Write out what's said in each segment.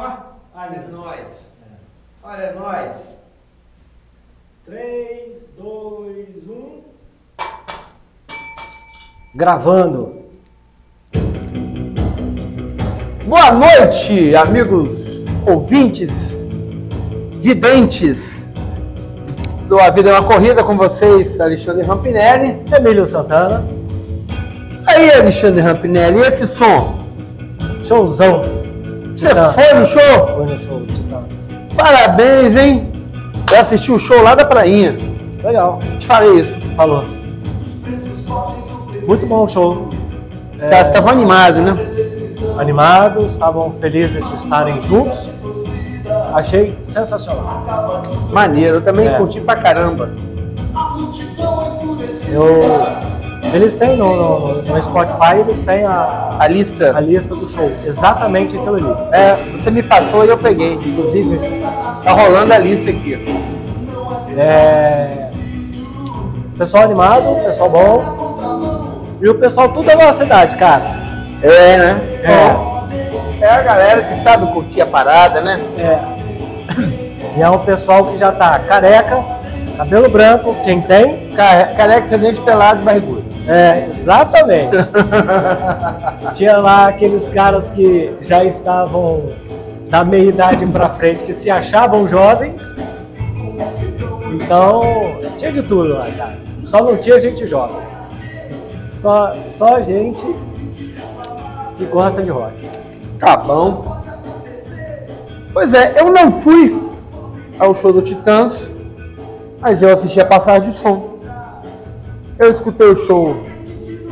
Ó, olha nós. Olha nós. 3, 2, 1. Gravando. Boa noite, amigos ouvintes, videntes do A Vida é uma Corrida com vocês, Alexandre Rampinelli. Emílio Santana. Aí, Alexandre Rampinelli, e esse som? Showzão. Você foi no show? Foi no show Titãs. Parabéns, hein? Eu assisti o show lá da prainha. Legal. Te falei isso. Falou. Muito bom o show. Os caras estavam animados, né? Animados, estavam felizes de estarem juntos. Achei sensacional. Maneiro, eu também É. curti pra caramba. Eu... Eles têm no, no- no Spotify, eles têm a, A lista. a lista do show. Exatamente aquilo ali. É, você me passou e eu peguei. Inclusive, tá rolando a lista aqui. É... Pessoal animado, pessoal bom. E o pessoal tudo da nossa cidade, cara. É, né? É. É a galera que sabe curtir a parada, né? É. E é um pessoal que já tá careca, cabelo branco, quem tem. Ca- Careca, sem dente pelado barrigudo. É, exatamente. Tinha lá aqueles caras que já estavam da meia idade pra frente, que se achavam jovens. Então, tinha de tudo lá, cara. Só não tinha gente jovem. Só, só gente que gosta de rock. Tá bom. Pois é, eu não fui ao show do Titãs, mas eu assisti a passagem de som. Eu escutei o show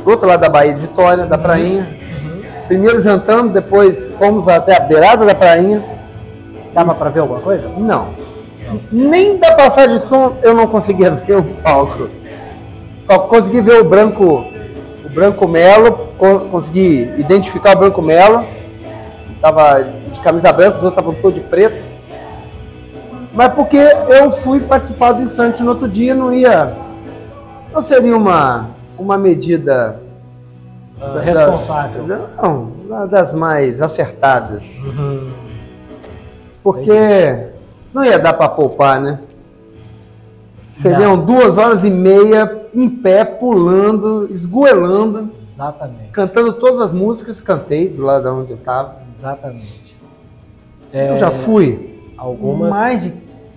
do outro lado da Bahia de Vitória, da Prainha. Primeiro jantando, depois fomos até a beirada da Prainha. Dava pra ver alguma coisa? Não. Nem da passagem de som eu não conseguia ver o palco. Só consegui ver o branco, o branco Melo, co- consegui identificar o branco Melo. Tava de camisa branca, os outros estavam todos de preto. Mas porque eu fui participar do Insante no outro dia, não ia. Não seria uma, uma medida. Ah, da- responsável. da- não, uma das mais acertadas. Uhum. Porque não ia dar para poupar, né? Seriam Não. duas horas e meia em pé, pulando, esgoelando, Exatamente. cantando todas as músicas. Cantei do lado de onde eu estava. Exatamente. Eu já fui algumas. mais de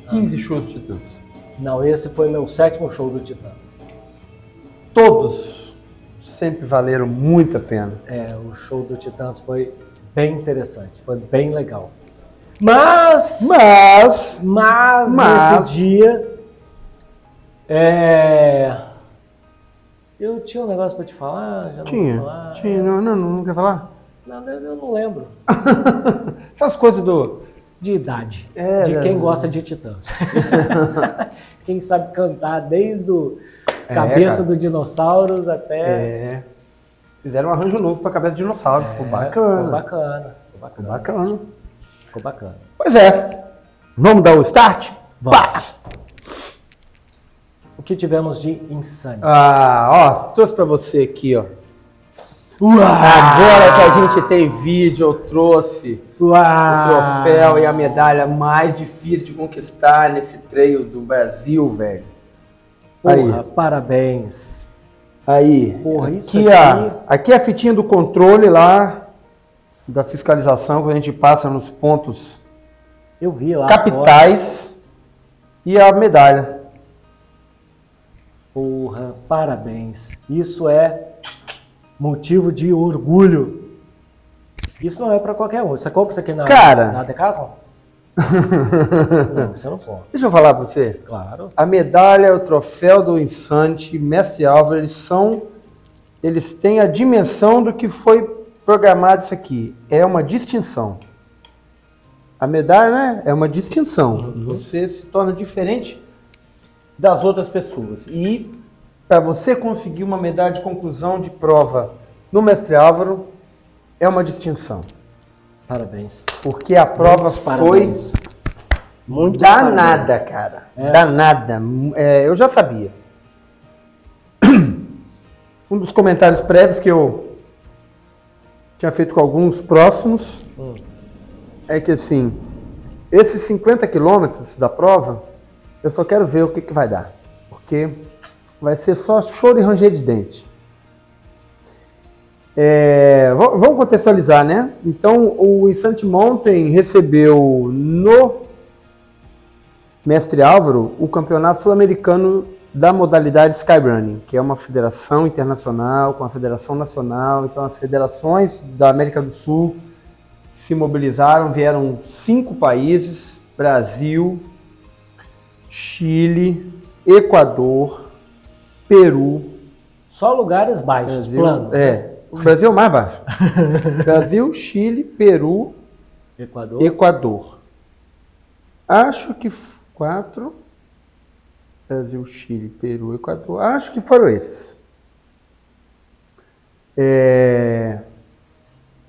15 shows de Titãs. Não, esse foi meu sétimo show do Titãs. Todos sempre valeram muito a pena. É, o show do Titãs foi bem interessante, foi bem legal. Mas, Mas, mas, mas- nesse dia, é, eu tinha um negócio pra te falar, já não tinha, falar. tinha, não, não, não quer falar? Não, eu não lembro. Essas coisas do. De idade, É, de quem é. gosta de Titãs. quem sabe cantar desde o É, cabeça cara. do dinossauros até É, fizeram um arranjo novo para cabeça de dinossauro, ficou É, bacana. Ficou bacana. Ficou Ficou bacana. bacana. Ficou bacana. Pois é. Vamos dar o start? Vamos. Pá! O que tivemos de insano? Ah, ó, trouxe pra você aqui, ó. Uau! Agora que a gente tem vídeo, eu trouxe o Uau! troféu e a medalha mais difícil de conquistar nesse treino do Brasil, velho. Porra, Aí. parabéns. Aí, Porra, isso aqui, aqui- ó, aqui é a fitinha do controle lá, da fiscalização, que a gente passa nos pontos Eu vi lá. capitais e a medalha. fora. Porra, parabéns. Isso é motivo de orgulho. Isso não é pra qualquer um. Você compra isso aqui na, Cara. na Decathlon? Não, você não compra. Deixa eu falar pra você. Claro. A medalha, o troféu do Insante, Mestre Álvaro, eles são. Eles têm a dimensão do que foi programado isso aqui. É uma distinção. A medalha, né? É uma distinção. Uhum. Você se torna diferente das outras pessoas. E para você conseguir uma medalha de conclusão de prova no Mestre Álvaro, é uma distinção. Parabéns. Porque a prova foi parabéns. Muito danada, cara. É. Danada. É, eu já sabia. Um dos comentários prévios que eu tinha feito com alguns próximos Hum. é que assim, esses 50 quilômetros da prova, eu só quero ver o que, que vai dar. Porque vai ser só choro e ranger de dente. É, vamos contextualizar, né? Então, o Instant Mountain recebeu no Mestre Álvaro o Campeonato Sul-Americano da modalidade Skyrunning, que é uma federação internacional com a federação nacional. Então, as federações da América do Sul se mobilizaram, vieram cinco países: Brasil, Chile, Equador, Peru. Só lugares baixos, Brasil, planos. É, o Brasil é o mais baixo. Brasil, Chile, Peru, Equador. Equador. Acho que quatro. Brasil, Chile, Peru, Equador. Acho que foram esses. É,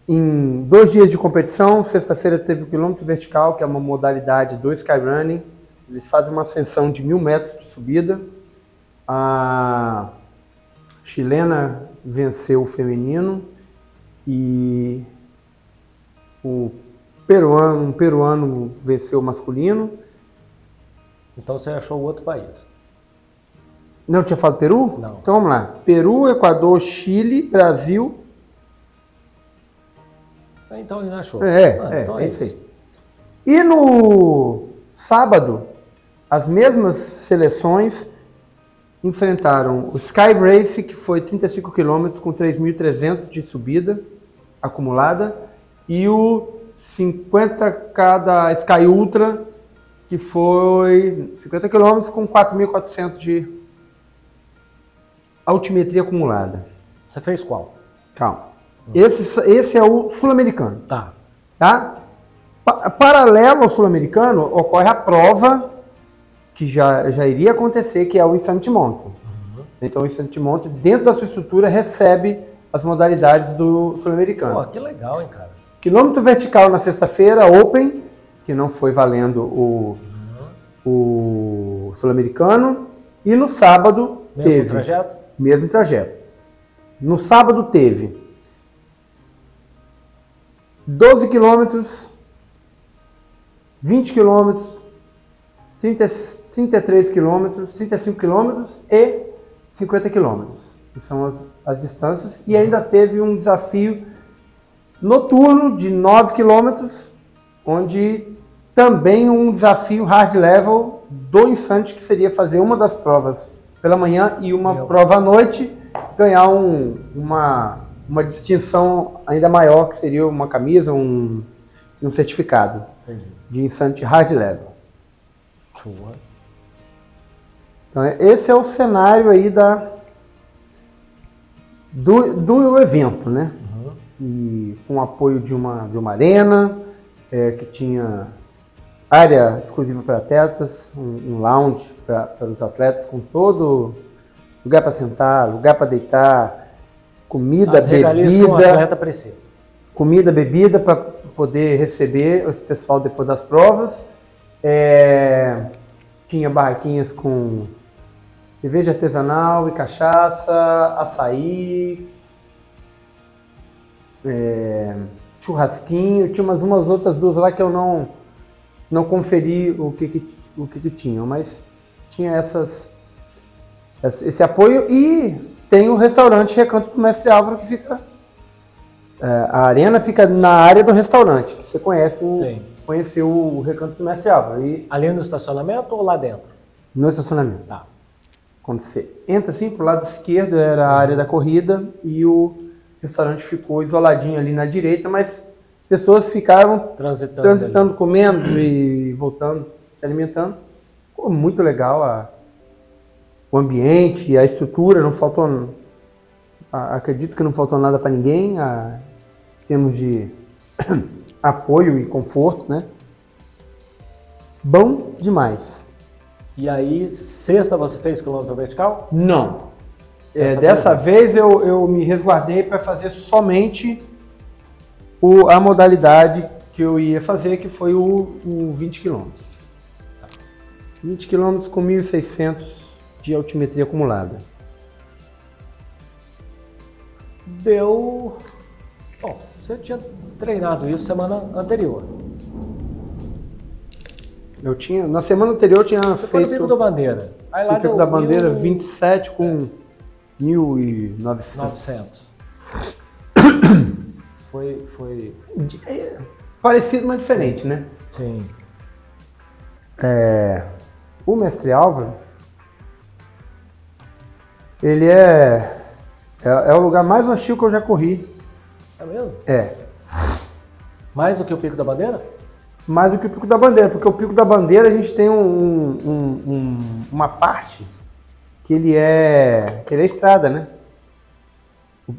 Em dois dias de competição, sexta-feira teve o quilômetro vertical, que é uma modalidade do Skyrunning. Eles fazem uma ascensão de mil metros de subida. A chilena venceu o feminino e o peruano, um peruano venceu o masculino. Então você achou outro país. Não tinha falado Peru? Não. Então vamos lá. Peru, Equador, Chile, Brasil. Então ele não achou. É, Ah, é, então é isso aí. E no sábado, as mesmas seleções enfrentaram o Sky Race, que foi 35 km com 3.300 de subida acumulada, e o 50K da Sky Ultra, que foi 50 km com 4.400 de altimetria acumulada. Você fez qual? Calma. Esse, esse é o sul-americano. Tá. Tá? Pa- paralelo ao sul-americano, ocorre a prova que já, já iria acontecer, que é o Insanity Mountain. Então, o Insanity Mountain, dentro da sua estrutura, recebe as modalidades do sul-americano. Pô, que legal, hein, cara. Quilômetro vertical na sexta-feira, Open, que não foi valendo o, o sul-americano. E no sábado, Mesmo teve trajeto? mesmo trajeto. No sábado teve 12 quilômetros, 20 quilômetros, 30 33 quilômetros, 35 quilômetros e 50 quilômetros. Que são as, as distâncias. E ainda teve um desafio noturno de 9 quilômetros, onde também um desafio hard level do Insante, que seria fazer uma das provas pela manhã e uma Meu. prova à noite, ganhar um- uma, uma distinção ainda maior, que seria uma camisa, um, um certificado Entendi. de Insante hard level. Sua. Então, é- esse é o cenário aí da, do, do evento, né? Uhum. e com o apoio de uma, de uma arena, é, que tinha área exclusiva para atletas, um, um lounge para os atletas, com todo lugar para sentar, lugar para deitar, comida, As regalias que um bebida, atleta precisa. comida, bebida para poder receber esse pessoal depois das provas. É, tinha barraquinhas com cerveja artesanal e cachaça, açaí, é, churrasquinho, tinha umas, umas outras duas lá que eu não, não conferi o que, que- o que, que tinham, mas tinha essas, esse apoio e tem o restaurante Recanto do Mestre Álvaro que fica é, a arena fica na área do restaurante, que você conhece o, Sim. conheceu o Recanto do Mestre Álvaro, e Ali no estacionamento ou lá dentro? no estacionamento. Tá. Quando você entra assim, pro lado esquerdo era a área da corrida e o restaurante ficou isoladinho ali na direita, mas as pessoas ficaram Transitando. transitando, comendo e voltando, se alimentando. Ficou muito legal a, o ambiente, a estrutura, não faltou. a- acredito que não faltou nada para ninguém, a, em termos de apoio e conforto, né? Bom demais. E aí, sexta você fez quilômetro vertical? Não. É, Dessa dessa vez eu, eu me resguardei para fazer somente o, a modalidade que eu ia fazer, que foi o, o 20 km. 20 km com 1.600 de altimetria acumulada. Deu. Bom, você tinha treinado isso semana anterior. Eu tinha, na semana anterior eu tinha Você foi no feito Pico da Bandeira. Aí lá o Pico da Bandeira mil- 27 com 1.900. 900. Foi, foi, É, Parecido, mas diferente, né? sim. É, o Mestre Álvaro, ele é, é, é o lugar mais hostil que eu já corri. É mesmo? É, Mais do que o Pico da Bandeira? Mais do que o Pico da Bandeira, porque o Pico da Bandeira a gente tem um- um- um- uma parte que ele é, que ele é estrada, né?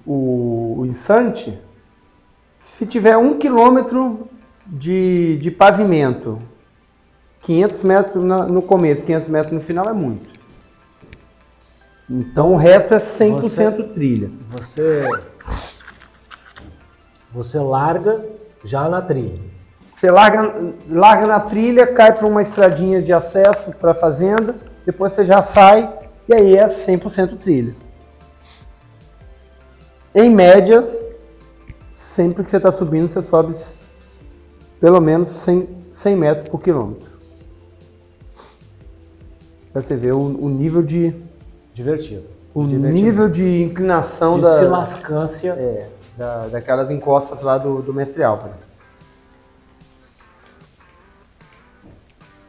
O, o, Insante, se tiver um quilômetro de, de pavimento, 500 metros na- no começo, 500 metros no final é muito. Então o resto é 100% trilha. Você. Você larga já na trilha. Você larga, larga na trilha, cai para uma estradinha de acesso para a fazenda, depois você já sai e aí é 100% trilha. Em média, sempre que você está subindo, você sobe pelo menos 100, 100 metros por quilômetro. Pra você ver o, o nível de Divertido. o Divertido. nível de inclinação de da, silascância. é, da- daquelas encostas lá do, do Mestre Álvaro.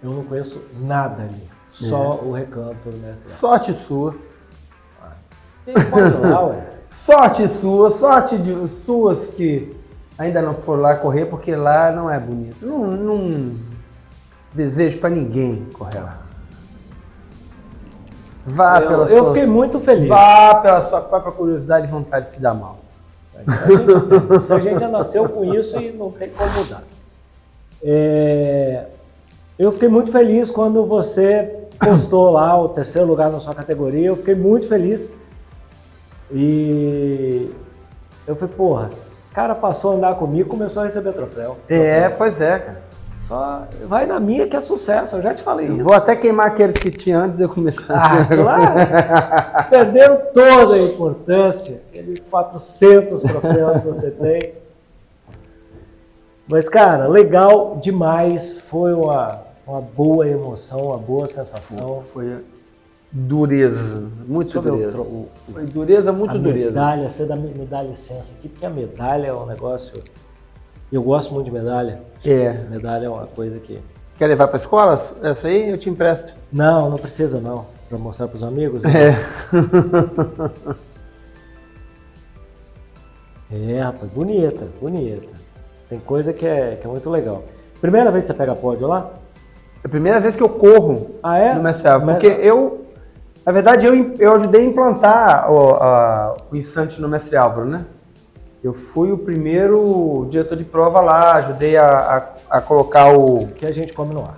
Eu não conheço nada ali. Só o recanto do mestre. Sorte sua. Pode lá, ué. Sorte sua, sorte de suas que ainda não foram lá correr, porque lá não é bonito. Não, não desejo pra ninguém correr lá. Vá Eu, pela eu sua, fiquei muito feliz. vá pela sua própria curiosidade e vontade de se dar mal. Isso a, gente. Isso a gente já nasceu com isso e não tem como mudar. É, eu fiquei muito feliz quando você postou lá o terceiro lugar na sua categoria. Eu fiquei muito feliz. E eu falei, porra, o cara passou a andar comigo começou a receber troféu. É, pois é, cara. Só vai na minha que é sucesso, eu já te falei Eu isso. Vou até queimar aqueles que tinha antes de eu começar. Ah, claro! Perderam toda a importância, aqueles 400 troféus que você tem. Mas, cara, legal demais. Foi uma, uma boa emoção, uma boa sensação. Foi dureza, muito Sobre o, dureza. tro- o- Foi dureza, muito a dureza. medalha, você dá, me dá licença aqui, porque a medalha é um negócio. Eu gosto muito de medalha. É. Medalha é uma coisa que. Quer levar pra escola? Essa aí eu te empresto. Não, não precisa não. Pra mostrar pros amigos. É. É, rapaz, bonita, bonita. Tem coisa que é, que é muito legal. Primeira vez que você pega pódio lá? É a primeira vez que eu corro Ah, é? no Mestre Álvaro, Mas- porque eu, na verdade, eu, eu ajudei a implantar o, a- o Insante no Mestre Álvaro, né? Eu fui o primeiro diretor de prova lá, ajudei a, a, a colocar o, que a gente come no ar.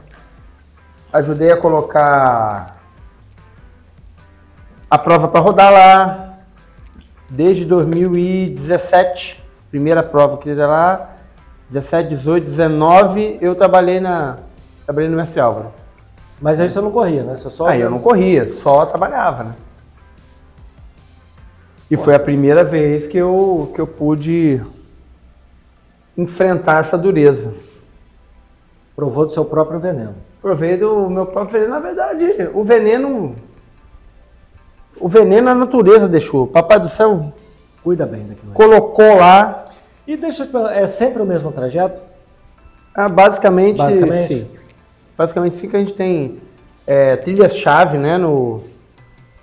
ajudei a colocar a prova para rodar lá desde 2017, primeira prova que era lá, 17, 18, 19, eu trabalhei na trabalhei no Mestre Álvaro. Mas aí você não corria, né? Você só. Aí eu não corria, só trabalhava, né? E foi a primeira vez que eu, que eu pude enfrentar essa dureza. Provou do seu próprio veneno. Provei do meu próprio veneno. Na verdade, o veneno. O veneno a natureza deixou. Papai do céu Cuida bem daquilo. aí. colocou lá. E deixa eu te perguntar, é sempre o mesmo trajeto? ah, basicamente, Basicamente? sim. Basicamente sim que a gente tem é, trilhas-chave né, no,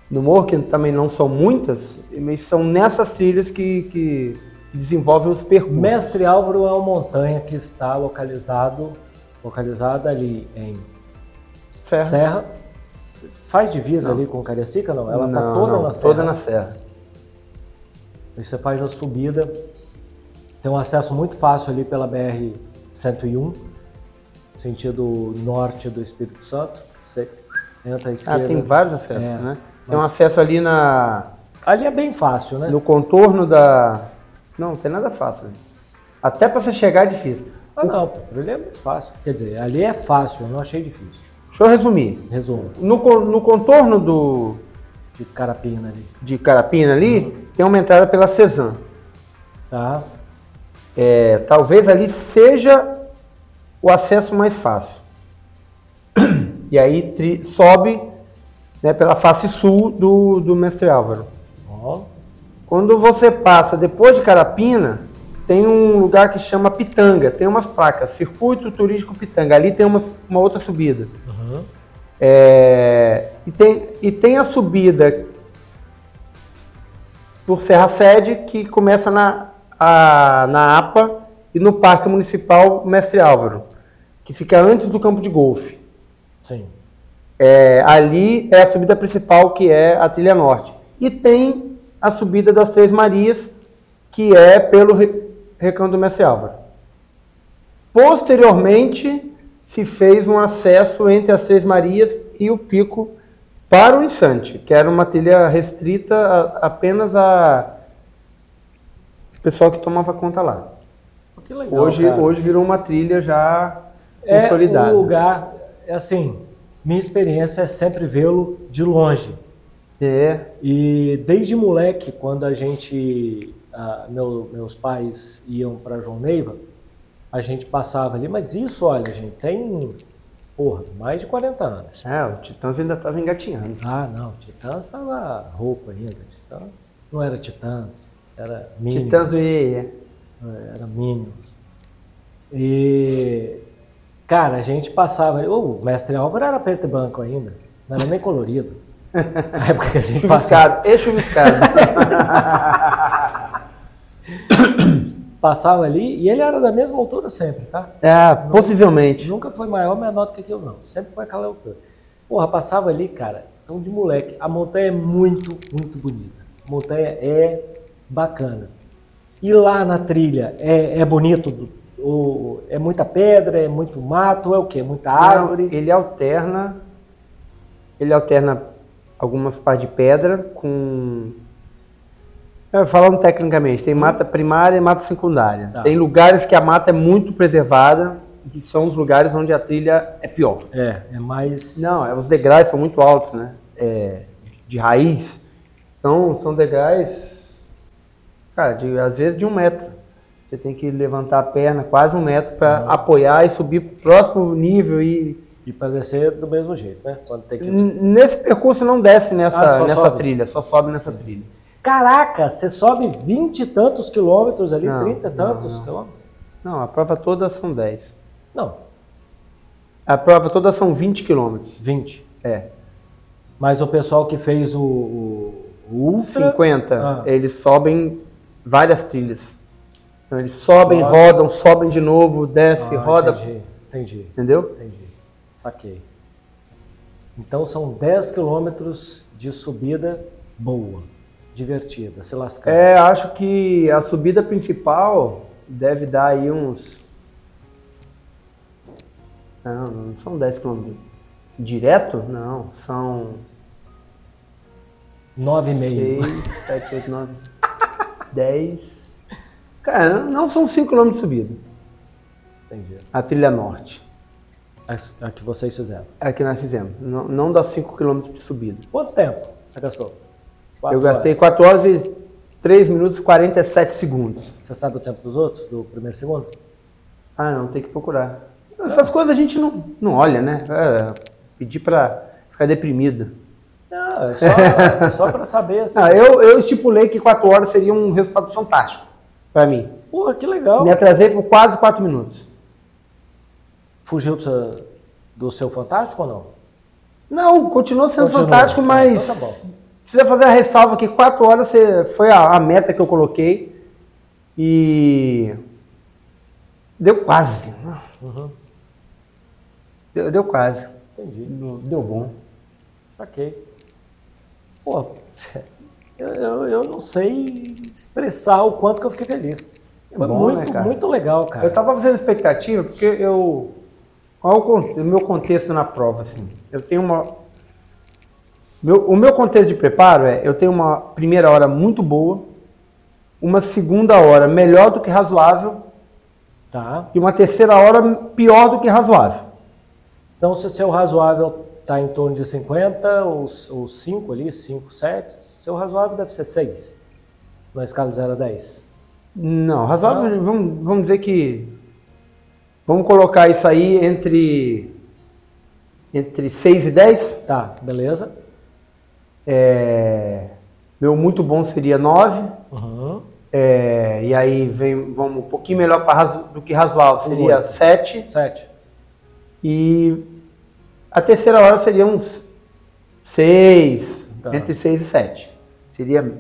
no morro, que também não são muitas, mas são nessas trilhas que, que desenvolvem os percursos. Mestre Álvaro é uma montanha que está localizado, localizada ali em Serra. Serra. Faz divisa Não. ali com Cariacica, não? Ela está toda não, na Serra. Toda na serra. Aí você faz a subida, tem um acesso muito fácil ali pela BR-101, sentido norte do Espírito Santo. Você entra à Ah, esquerda. tem vários acessos, É, né? Tem um acesso ali na, Ali é bem fácil, né? no contorno da. Não, não tem nada fácil. Até para você chegar é difícil. Ah, não, pô, ali é mais fácil. Quer dizer, ali é fácil, eu não achei difícil. Deixa eu resumir. Resumo, No, no contorno do, de carapina ali, de Carapina ali, tem uma entrada pela Cezan. tá? É, talvez ali seja o acesso mais fácil. E aí tri- sobe né, pela face sul do, do Mestre Álvaro. Ó, Quando você passa depois de Carapina, tem um lugar que chama Pitanga, tem umas placas, Circuito Turístico Pitanga. Ali tem uma, uma outra subida. uhum. É, e, tem, e tem a subida por Serra Sede, que começa na, a- na APA e no Parque Municipal Mestre Álvaro, que fica antes do campo de golfe. Sim. É, ali é a subida principal, que é a Trilha Norte. E tem a subida das Três Marias, que é pelo Re- Recanto do Mestre Álvaro. Posteriormente, se fez um acesso entre as Três Marias e o pico para o Insante, que era uma trilha restrita a- apenas a pessoal que tomava conta lá. Legal, Hoje, cara. hoje virou uma trilha já é consolidada. um lugar, é assim, minha experiência é sempre vê-lo de longe. É, E desde moleque, quando a gente, ah, meu- meus pais iam para João Neiva, a gente passava ali, mas isso, olha, gente, tem, porra, mais de 40 anos. é, o Titãs ainda estava engatinhando. Ah, não, Titãs estava roupa ainda, Titãs não era Titãs, era Minions. Titãs do Iê. Era Minions. E, cara, a gente passava, o mestre Álvaro era preto e branco ainda, não era nem colorido. Na época que a gente passava. Chuviscado, e passava ali e ele era da mesma altura sempre, tá? é, possivelmente. Nunca foi maior ou menor do que aquilo, não. Sempre foi aquela altura. Porra, passava ali, cara, então de moleque. A montanha é muito, muito bonita. A montanha é bacana. E lá na trilha, é, é bonito? O, é muita pedra, é muito mato, é o quê? Muita árvore? Não, ele alterna. Ele alterna algumas partes de pedra com. É, falando tecnicamente, tem mata primária e mata secundária. Tá. Tem lugares que a mata é muito preservada, que são os lugares onde a trilha é pior. É, é mais. Não, é, os degraus são muito altos, né? É, de raiz. Então, são degraus, cara, de, às vezes de um metro. Você tem que levantar a perna quase um metro para Uhum. apoiar e subir pro próximo nível. E E para descer do mesmo jeito, né? Quando tem que. Nesse percurso não desce nessa, Ah, nessa sobe. trilha, só sobe nessa trilha. Caraca, você sobe 20 e tantos quilômetros ali, 30 e tantos não. quilômetros? Não, a prova toda são 10. Não, A prova toda são 20 quilômetros. 20. É. Mas o pessoal que fez o, o, o Ultra. 50, Ah. eles sobem várias trilhas. Então eles sobem, Sobe. rodam, sobem de novo, desce, Ah, roda. Entendi, entendi, Entendeu? entendi. Saquei. Então são 10 quilômetros de subida boa, divertida, se lascar. É, acho que a subida principal deve dar aí uns. Não, não são 10 quilômetros. Direto? Não, são 9,5. 6, 7, 8, 9, 10. Cara, não são 5 km de subida. Entendi. A trilha norte. A, a que vocês fizeram. É a que nós fizemos. Não, não dá 5 km de subida. Quanto tempo você gastou? Quatro Eu gastei horas. 4 horas e 3 minutos e 47 segundos. Você sabe o tempo dos outros? Do primeiro e segundo? Ah, não, tem que procurar. Essas coisas a gente não, não olha, né? É, pedir pra ficar deprimido. Não, é só, só para saber assim. Ah, eu, eu estipulei que 4 horas seria um resultado fantástico pra mim. Porra, que legal. Me atrasei por quase 4 minutos. Fugiu do seu, do seu Fantástico ou não? Não, continua sendo Continua. fantástico, mas Então tá bom. precisa fazer a ressalva que 4 horas você- foi a, a meta que eu coloquei e deu quase. Uhum. Deu, deu quase. Entendi. Deu, deu bom. Saquei. Pô, eu, eu, eu não sei expressar o quanto que eu fiquei feliz. Foi bom, muito, né, muito legal, cara. Eu estava fazendo expectativa porque eu. Qual o, con- o meu contexto na prova? Assim? Eu tenho uma. Meu- o meu contexto de preparo é: eu tenho uma primeira hora muito boa, uma segunda hora melhor do que razoável Tá. e uma terceira hora pior do que razoável. Então, se o seu razoável está em torno de 50, ou 5 ali, 5, 7, seu razoável deve ser 6, na escala de 0 a 10. Não, razoável, Vamos, vamos dizer que. Vamos colocar isso aí entre entre 6 e 10. Tá, beleza. É, meu muito bom seria 9. Uhum. É, e aí vem, vamos um pouquinho melhor razo- do que razoável, seria Oito. 7. Sete. E a terceira hora seria uns 6, Tá. entre 6 e 7. Seria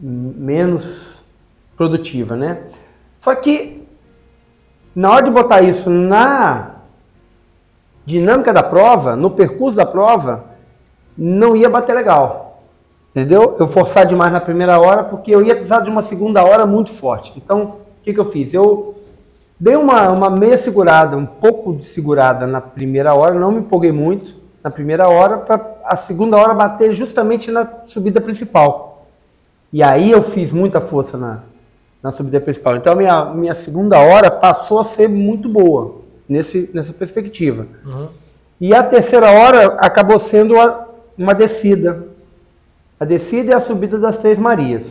menos produtiva, né? Só que na hora de botar isso na dinâmica da prova, no percurso da prova, não ia bater legal. Entendeu? Eu forçar demais na primeira hora porque eu ia precisar de uma segunda hora muito forte. Então, o que, que eu fiz? Eu dei uma, uma meia segurada, um pouco de segurada na primeira hora, não me empolguei muito na primeira hora, para a segunda hora bater justamente na subida principal. E aí eu fiz muita força na, na subida principal. Então a minha, minha segunda hora passou a ser muito boa nesse, nessa perspectiva. Uhum. E a terceira hora acabou sendo a- uma descida. A descida e a subida das Três Marias.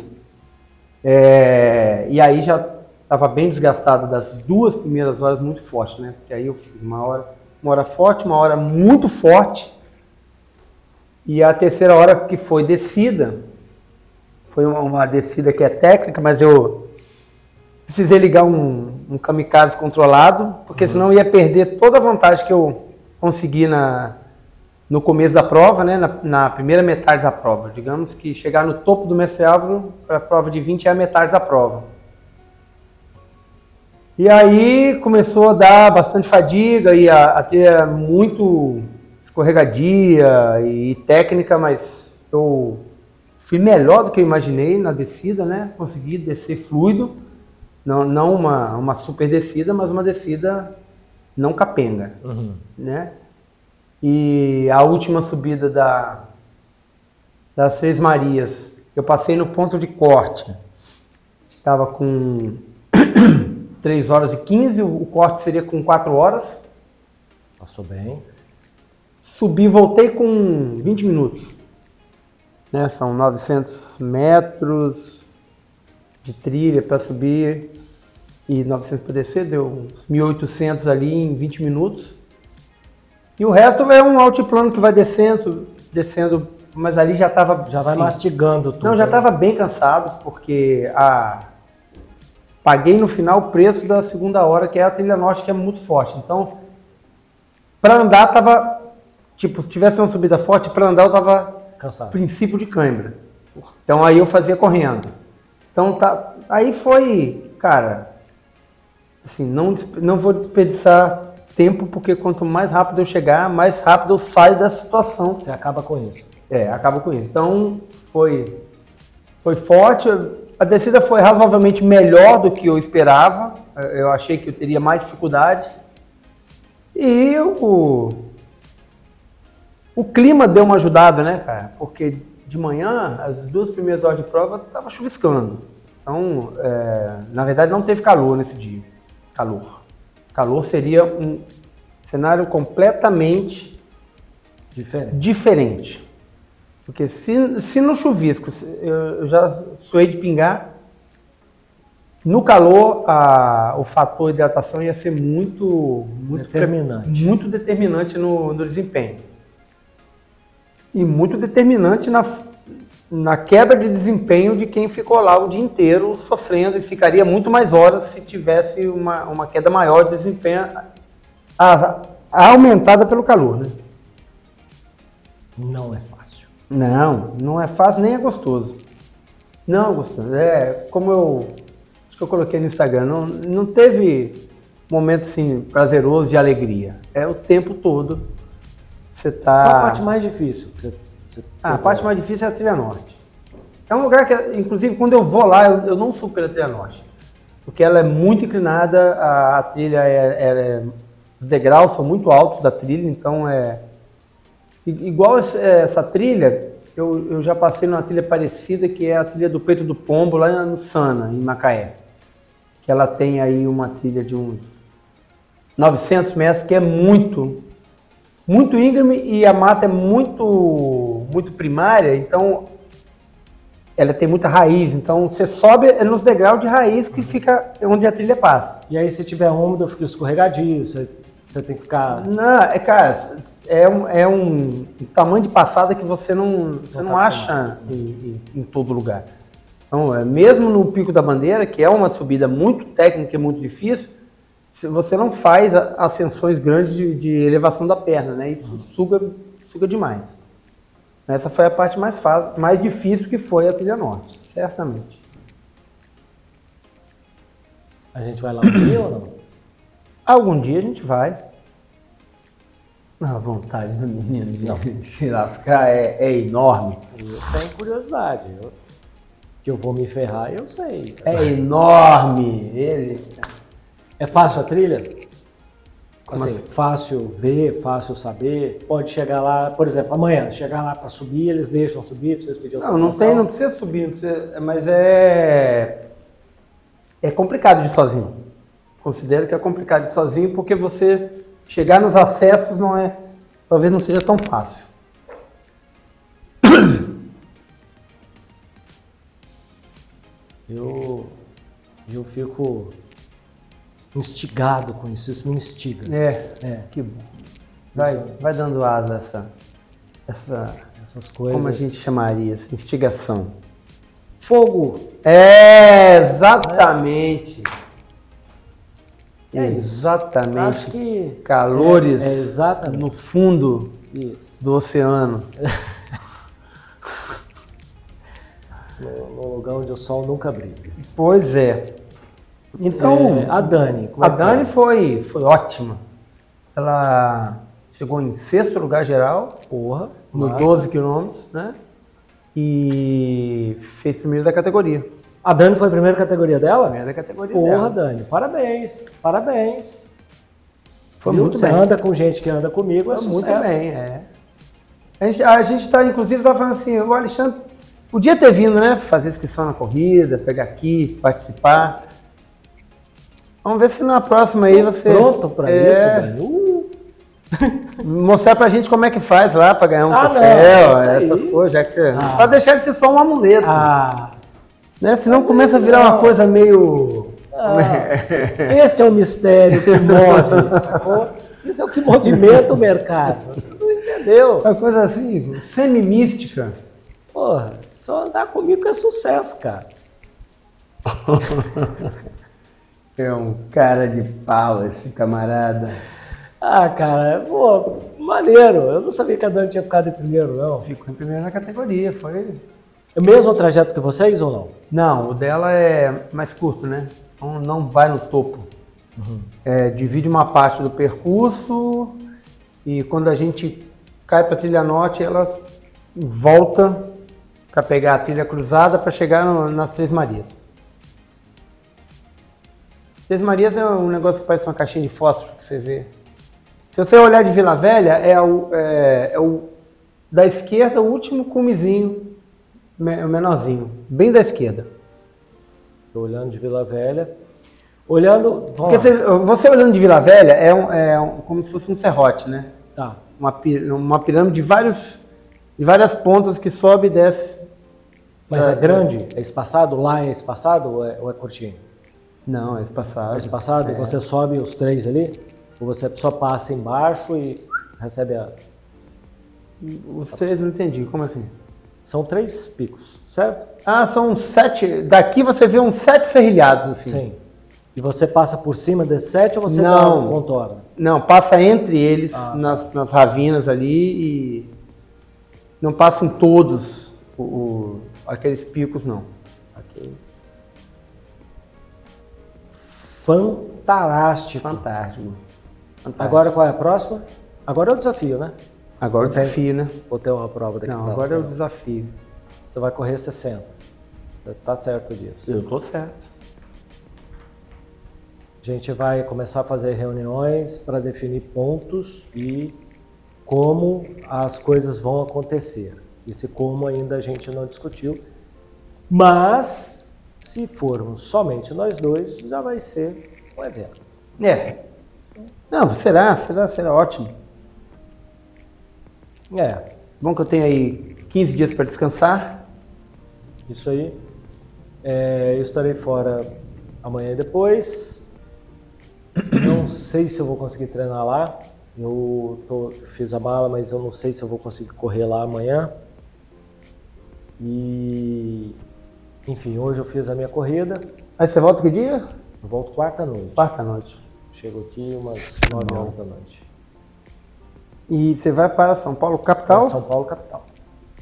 É, e aí já estava bem desgastado das duas primeiras horas muito forte, né? Porque aí eu fiz uma hora, uma hora forte, uma hora muito forte. E a terceira hora que foi descida, foi uma, uma descida que é técnica, mas eu precisei ligar um, um kamikaze controlado, porque senão eu ia perder toda a vantagem que eu consegui na, no começo da prova, né, na, na primeira metade da prova. Digamos que chegar no topo do mestre Álvaro para a prova de 20 é a metade da prova. E aí começou a dar bastante fadiga e a, a ter muito escorregadia e técnica, mas eu fui melhor do que eu imaginei na descida, né? Consegui descer fluido, não, não uma, uma super descida, mas uma descida não capenga, Uhum. né? E a última subida da, das Seis Marias, eu passei no ponto de corte, estava com 3 horas e 15, o corte seria com 4 horas, Passou bem. subi voltei com 20 minutos. Né? São 900 metros de trilha para subir e 900 para descer, deu uns 1800 ali em 20 minutos. E o resto é um altiplano que vai descendo, descendo, mas ali já estava Já vai mastigando tudo. Não, já né? estava bem cansado, porque a... paguei no final o preço da segunda hora, que é a trilha norte, que é muito forte. Então, para andar tava, tipo, se tivesse uma subida forte, para andar eu tava Cansado. princípio de cãibra. Então aí eu fazia correndo. Então tá, aí foi, cara, assim, não, não vou desperdiçar tempo, porque quanto mais rápido eu chegar, mais rápido eu saio da situação. Você acaba com isso. É, acaba com isso. Então, foi, foi forte. A descida foi razoavelmente melhor do que eu esperava. Eu achei que eu teria mais dificuldade. E o, o clima deu uma ajudada, né, cara? Porque de manhã, as duas primeiras horas de prova, estava chuviscando. Então, é, na verdade, não teve calor nesse dia. Calor. Calor seria um cenário completamente Diferente. diferente. Porque se, se no chuvisco eu, já suei de pingar, no calor a- o fator hidratação ia ser muito, muito Determinante. muito determinante no, no desempenho. E muito determinante na, na quebra de desempenho de quem ficou lá o dia inteiro sofrendo e ficaria muito mais horas se tivesse uma, uma queda maior de desempenho a- a- aumentada pelo calor, né? Não é fácil. Não, não é fácil nem é gostoso. Não, é gostoso. É como eu acho que eu coloquei no Instagram, não, não teve momento assim prazeroso de alegria. É o tempo todo você tá. Qual a parte mais difícil? você- você Ah, a parte mais difícil é a trilha norte. É um lugar que, inclusive, quando eu vou lá, eu, eu não subo pela trilha norte. Porque ela é muito inclinada, a, a trilha é, é- Os degraus são muito altos da trilha, então é. Igual esse- essa trilha, eu, eu já passei numa trilha parecida, que é a trilha do Peito do Pombo, lá no Sana, em Macaé. Que ela tem aí uma trilha de uns 900 metros, que é muito, muito íngreme e a mata é muito, muito primária, então ela tem muita raiz. Então você sobe é nos degraus de raiz que fica onde a trilha passa. E aí, se tiver úmido, fica escorregadio. Você Você tem que ficar. Não, é, cara, é um, é um tamanho de passada que você não, você Não não, tá acha em, em- em todo lugar. Então, é, mesmo no Pico da Bandeira, que é uma subida muito técnica e muito difícil, se você não faz ascensões grandes de, de elevação da perna, né? Isso suga, suga demais. Essa foi a parte mais fácil, mais difícil que foi a trilha norte, certamente. A gente vai lá um dia ou não? Algum dia a gente vai. A vontade do menino de se lascar é, é enorme. Eu tenho curiosidade. Eu, que eu vou me ferrar, eu sei. É enorme. Ele. É fácil a trilha? Assim, assim? fácil ver, fácil saber. Pode chegar lá, por exemplo, amanhã, chegar lá para subir, eles deixam subir, vocês pedirem Não, não tem, não precisa subir, não precisa, mas é. É complicado de sozinho. Considero que é complicado de sozinho porque você chegar nos acessos não é. Talvez não seja tão fácil. Eu, eu fico instigado com isso, isso me instiga. É, É, que bom. Vai, Isso. vai dando asa essa. essa essas coisas. como a gente chamaria? Essa instigação. Fogo! É, exatamente. É isso. exatamente. Acho que. Calores É, é exatamente. no fundo Isso. do oceano. No, no lugar onde o sol nunca brilha. Pois é. Então, É, a Dani. a é que Dani é? foi, foi ótima. Ela chegou em sexto lugar geral, Porra. nos massa. 12 quilômetros, né? E fez primeiro da categoria. A Dani foi a primeira categoria dela? Primeiro da categoria Porra, dela. Dani, parabéns. Parabéns. Foi Viu? muito Você bem. anda com gente que anda comigo, é Foi muito sucesso. bem, é. A gente, a gente tá, inclusive, tá falando assim, o Alexandre podia ter vindo, né? Fazer inscrição na corrida, pegar aqui, participar. Vamos ver se na próxima aí você. Pronto pra É, isso, Dani? Uh, Mostrar pra gente como é que faz lá pra ganhar um Ah, troféu, aí. essas coisas, já que você. Ah. Pra deixar de ser só um amuleto. ah, Né? Senão Mas começa a aí virar uma coisa meio. ah, esse é o mistério que move, sacou? Isso é o que movimenta o mercado. Você não entendeu? Uma coisa assim, semi-mística. Porra, só andar comigo que é sucesso, cara. É um cara de pau esse camarada. Ah, cara, pô, maneiro. Eu não sabia que a Dani tinha ficado em primeiro, não. Ficou em primeiro na categoria, foi. É o mesmo trajeto que vocês ou não? Não, o dela é mais curto, né? Então não vai no topo. É, divide uma parte do percurso e quando a gente cai para a trilha norte, ela volta para pegar a trilha cruzada para chegar no- nas Três Marias. Três Marias é um negócio que parece uma caixinha de fósforo que você vê. Se você olhar de Vila Velha, é o, é, é o da esquerda, o último cumezinho, me- o menorzinho, bem da esquerda. Tô olhando de Vila Velha. Olhando. Você, você olhando de Vila Velha é, um- é um- como se fosse um serrote, né? Tá. Uma, uma pirâmide de, vários, de várias pontas que sobe e desce. Mas É, é grande? É espaçado? Lá é espaçado ou é, ou é curtinho? Não, é espaçado. É espaçado? E você sobe os três ali? Ou você só passa embaixo e recebe a. Os três não entendi, como assim? São três picos, certo? Ah, são sete. Daqui você vê uns sete serrilhados, assim. Sim. E você passa por cima desses sete ou você Não. dá contorno? Não, passa entre eles, Ah. nas, nas ravinas ali e não passa em todos o- o- aqueles picos, não. Ok. Fantástico. Fantástico. Fantástico. Agora qual é a próxima? Agora é o desafio, né? Agora o desafio, né? Vou ter uma prova daqui Não, pra agora é o desafio. Você vai correr 60. Você Tá certo disso. Eu tô certo. A gente vai começar a fazer reuniões para definir pontos e como as coisas vão acontecer. Esse como ainda a gente não discutiu. Mas, se formos somente nós dois, já vai ser um evento. É. Não, será, será, será ótimo. É, Bom que eu tenho aí 15 dias para descansar. isso aí. É, eu estarei fora amanhã e depois. Não sei se eu vou conseguir treinar lá. Eu tô, fiz a bala, mas eu não sei se eu vou conseguir correr lá amanhã. E enfim, hoje eu fiz a minha corrida. Aí você volta que dia? Eu volto quarta noite. Quarta noite. Chego aqui umas 9 horas da noite. E você vai para São Paulo, capital? São Paulo, capital.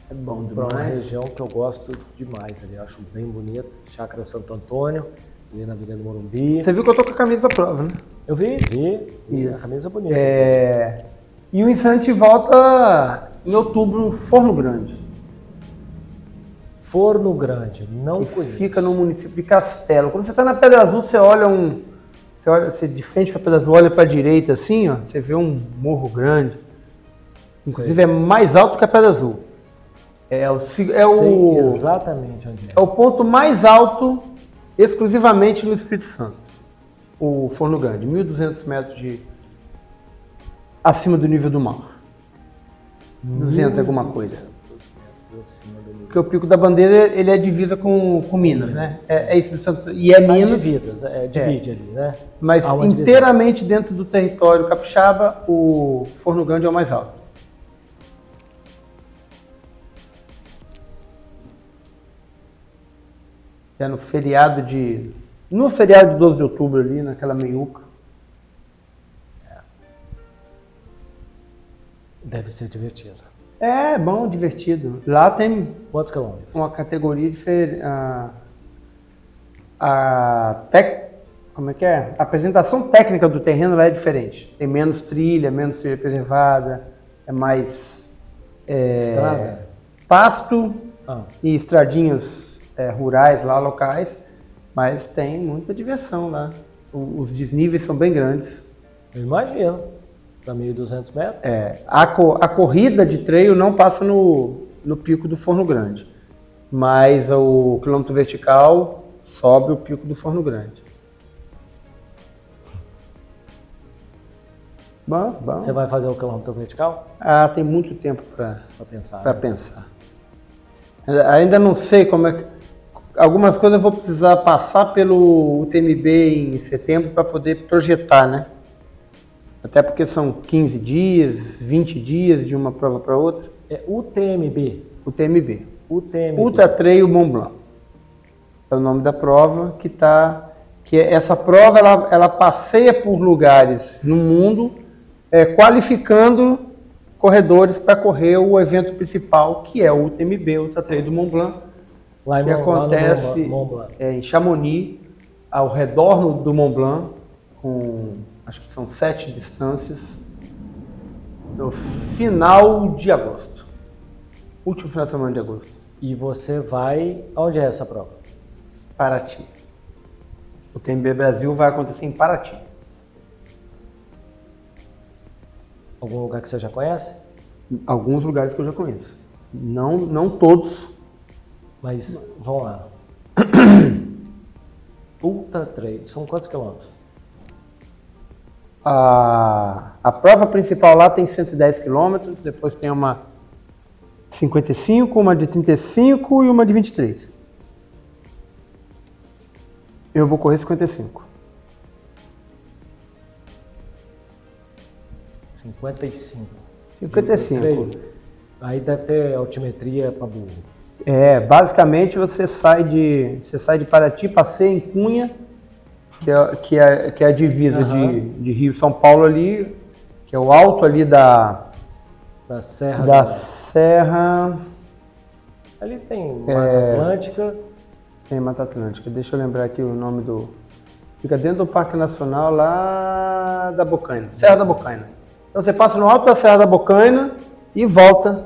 É bom Para uma demais. região que eu gosto demais ali. Eu acho bem bonita. Chácara Santo Antônio, ali na Avenida Morumbi. Você viu que eu tô com a camisa da prova, né? Eu vi, vi. vi a camisa é bonita. É... E o Insante volta em outubro no Forno Grande. Forno Grande, não que conheço. fica no município de Castelo. Quando você está na Pedra Azul, você olha um. Você olha, você de frente para a Pedra Azul, olha para a direita assim, ó, você vê um morro grande. Inclusive é mais alto que a Pedra Azul. É o, é Sei o, exatamente onde é. é o ponto mais alto exclusivamente no Espírito Santo. O Forno Grande, 1.200 metros de acima do nível do mar. 200 alguma coisa. Acima do nível. Porque o Pico da Bandeira ele é divisa com, com Minas, né? É, é Espírito Santo e é Mas Minas. dividas, é, divide ali, né? Mas uma divisão. inteiramente dentro do território capixaba, o Forno Grande é o mais alto. É no feriado de. No feriado de 12 de outubro ali, naquela meiuca. Deve ser divertido. É bom, divertido. Lá tem Quantos quilômetros? uma categoria diferente. A, a tec, como é que é? A apresentação técnica do terreno lá é diferente. Tem menos trilha, menos trilha preservada, é mais é, Estrada? pasto Ah, e estradinhas é, rurais lá, locais, mas tem muita diversão lá. O- os desníveis são bem grandes. eu imagino. Para 1.200 metros? É, a, co- a corrida de trail não passa no, no pico do Forno Grande, mas o quilômetro vertical sobe o pico do Forno Grande. Bom, bom. Você vai fazer o quilômetro vertical? Ah, tem muito tempo para Para pensar. para né? pensar. Ainda não sei como é que. Algumas coisas eu vou precisar passar pelo UTMB em setembro para poder projetar, né? Até porque são 15 dias, 20 dias de uma prova para outra. É UTMB. UTMB. UTMB. Ultra Trail Mont Blanc. É o nome da prova que tá. Que é- essa prova ela, ela passeia por lugares no mundo, é, qualificando corredores para correr o evento principal, que é o UTMB, Ultra Trail do Mont Blanc, Lá em que Mont- acontece Mont Blanc. é, em Chamonix, ao redor do Mont Blanc, com acho que são sete distâncias, no final de agosto. Último final de semana de agosto. E você vai. Onde é essa prova? Paraty. O TMB Brasil vai acontecer em Paraty. Algum lugar que você já conhece? Alguns lugares que eu já conheço. Não, não todos. Mas vamos lá. Ultra Trail. São quantos quilômetros? A, a prova principal lá tem 110 quilômetros, depois tem uma 55, uma de 35 e uma de 23. Eu vou correr 55. 55. 55. Trail. Aí deve ter altimetria para burro. É, basicamente você sai de você sai de Paraty, passeia em Cunha, que é, que é, que é a divisa Aham. de, de Rio e São Paulo ali, que é o alto ali da, Da Serra da da... Serra. Ali tem Mata É. Atlântica. Tem Mata Atlântica. Deixa eu lembrar aqui o nome do. Fica dentro do Parque Nacional lá da Bocaina. Serra da Bocaina. Então você passa no alto da Serra da Bocaina e volta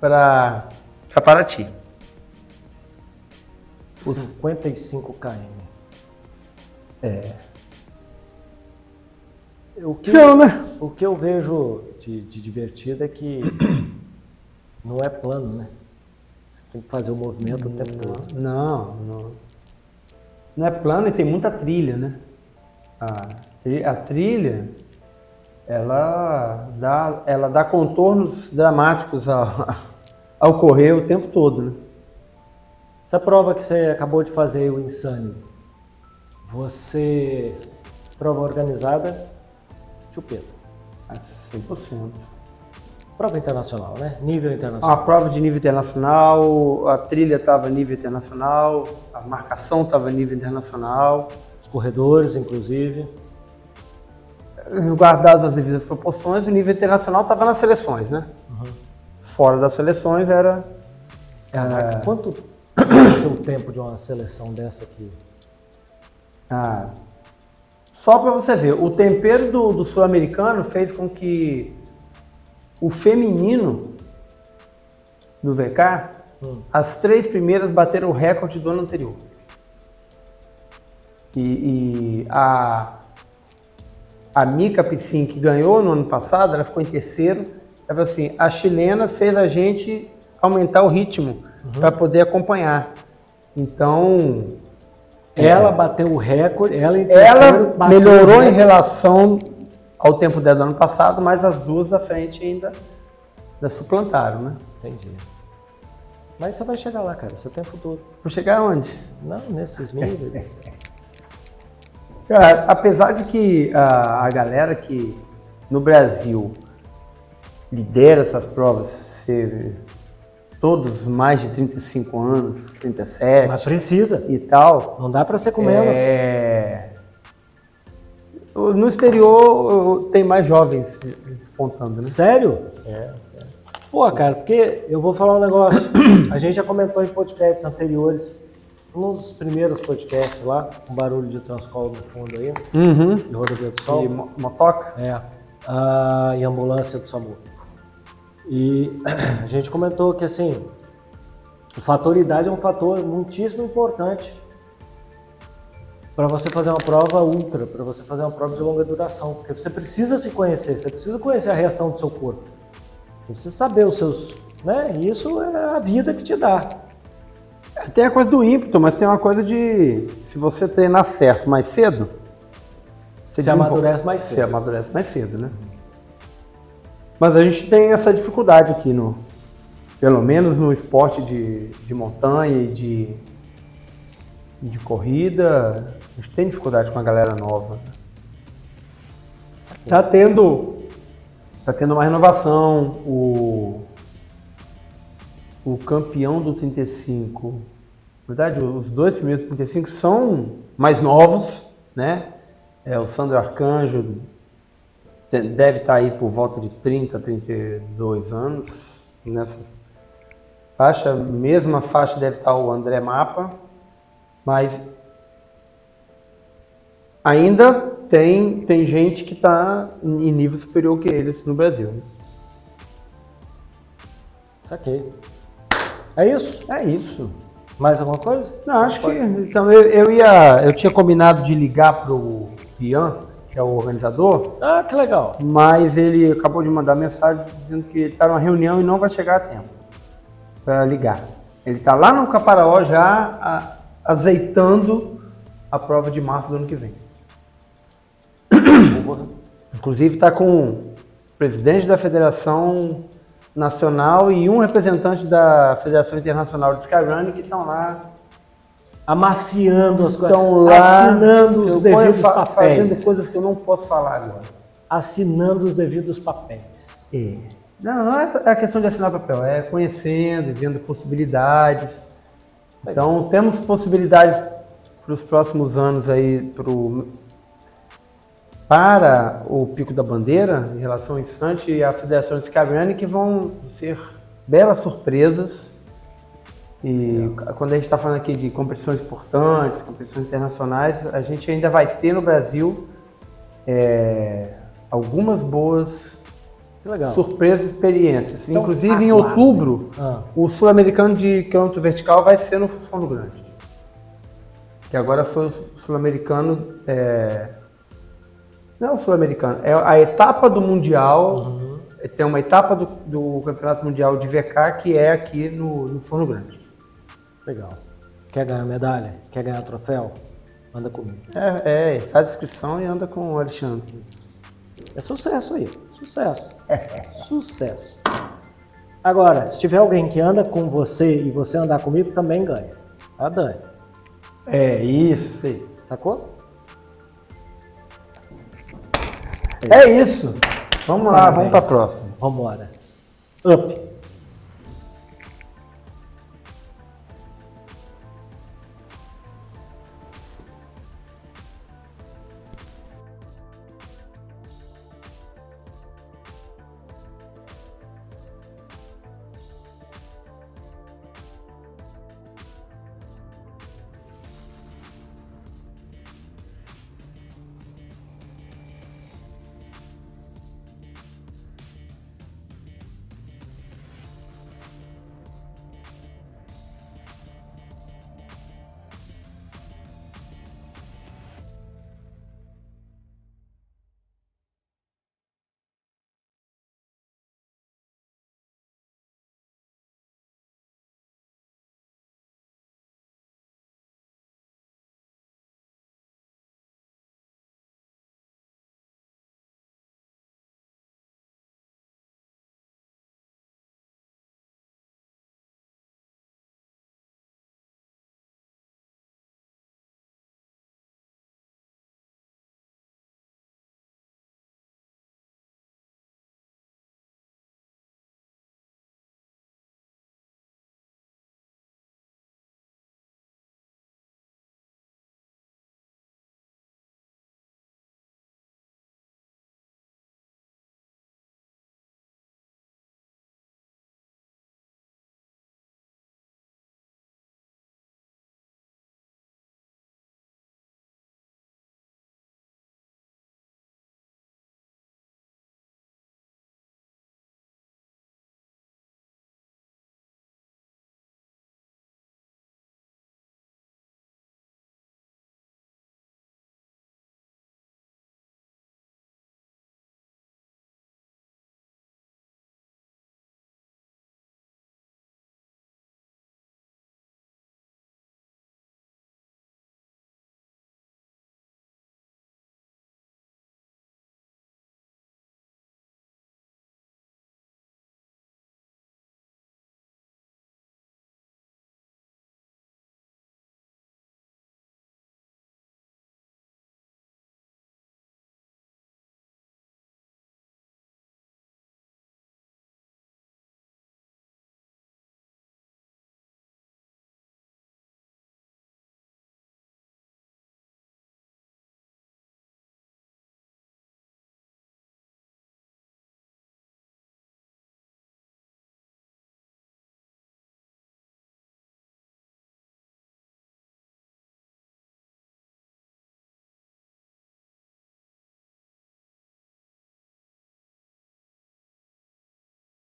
para Paraty. 55 km. É. O que, Não, né? o que eu vejo de, de divertido é que não é plano, né? Você tem que fazer o movimento o tempo todo. Não, não. Não é plano e tem muita trilha, né? A, a trilha, ela dá, ela dá contornos dramáticos ao, ao correr o tempo todo, né? Essa prova que você acabou de fazer, o Insanity, você Prova organizada, chupeta. Ah, 100%. Prova internacional, né? Nível internacional. A prova de nível internacional, a trilha estava nível internacional, a marcação estava nível internacional. Os corredores, inclusive. Guardadas as devidas proporções, o nível internacional estava nas seleções, né? Uhum. Fora das seleções era. Caraca, quanto vai ser o tempo de uma seleção dessa aqui? Ah, só para você ver, o tempero do, do sul-americano fez com que o feminino do VK, Hum. as três primeiras bateram o recorde do ano anterior. E, e a, a Mika Piscin, que ganhou no ano passado, ela ficou em terceiro. Ela falou assim, a chilena fez a gente aumentar o ritmo para poder acompanhar. Então, Ela bateu o recorde, ela ela melhorou em relação ao tempo dela do ano passado, mas as duas da frente ainda, ainda suplantaram, né? Entendi. Mas você vai chegar lá, cara. Você tem futuro. Vou chegar onde? Não, nesses níveis. Cara, apesar de que a, a galera que no Brasil lidera essas provas ser todos mais de 35 anos, 37 Mas precisa. e tal, Não dá pra ser com menos. é... no exterior tem mais jovens despontando, né? Sério? É. Pô, cara, porque eu vou falar um negócio. A gente já comentou em podcasts anteriores, um dos primeiros podcasts lá, com barulho de transcol no fundo aí, Uhum. de rodovia do Sol. E mo- motoca? É, a, e ambulância do SAMU. E a gente comentou que assim, o fator idade é um fator muitíssimo importante para você fazer uma prova ultra, para você fazer uma prova de longa duração, porque você precisa se conhecer, você precisa conhecer a reação do seu corpo, você precisa saber os seus, né? E isso é a vida que te dá. Tem a coisa do ímpeto, mas tem uma coisa de se você treinar certo mais cedo, Você desenvolve- amadurece mais Você cedo. amadurece mais cedo, né? Mas a gente tem essa dificuldade aqui no, pelo menos no esporte de, de montanha e de, de corrida, a gente tem dificuldade com a galera nova. Tá tendo, tá tendo uma renovação, o, o campeão do 35, na verdade, os dois primeiros do 35 são mais novos, né? É, o Sandro Arcanjo deve estar aí por volta de 30, 32 anos nessa faixa. Mesma faixa deve estar o André Mapa, mas ainda tem, tem gente que está em nível superior que eles no Brasil. né? Saquei. É isso? É isso. Mais alguma coisa? Não, acho que. Então, eu, eu ia. Eu tinha combinado de ligar pro Ian, que é o organizador, Ah, que legal. mas ele acabou de mandar mensagem dizendo que ele está numa reunião e não vai chegar a tempo para ligar. Ele está lá no Caparaó já a- azeitando a prova de março do ano que vem. Inclusive está com o presidente da Federação Nacional e um representante da Federação Internacional de Skyrunning que estão lá Amaciando as coisas. estão lá assinando os devidos fa- papéis. fazendo coisas que eu não posso falar agora. Assinando os devidos papéis. É. Não, não é a questão de assinar papel, é conhecendo, vendo possibilidades. Então temos possibilidades para os próximos anos aí pro, para o Pico da Bandeira, em relação ao instante e a Federação de Skyrunning, que vão ser belas surpresas. E quando a gente está falando aqui de competições importantes, competições internacionais, a gente ainda vai ter no Brasil é, algumas boas surpresas e experiências. Então, Inclusive em outubro, Ah, o sul-americano de quilômetro vertical vai ser no Fundo Grande. Que agora foi o sul-americano. é, Não é o sul-americano, é a etapa do Mundial. uhum. Tem uma etapa do, do Campeonato Mundial de VK que é aqui no, no Forno Grande. Legal. Quer ganhar medalha? Quer ganhar troféu? Manda comigo. É, é, faz inscrição e anda com o Alexandre. É sucesso aí. Sucesso. Sucesso. Agora, se tiver alguém que anda com você e você andar comigo, também ganha. Tá, Dani? É, isso aí. Sacou? feliz. É isso. Vamos lá, vamos para a próxima. Vamos embora. Up.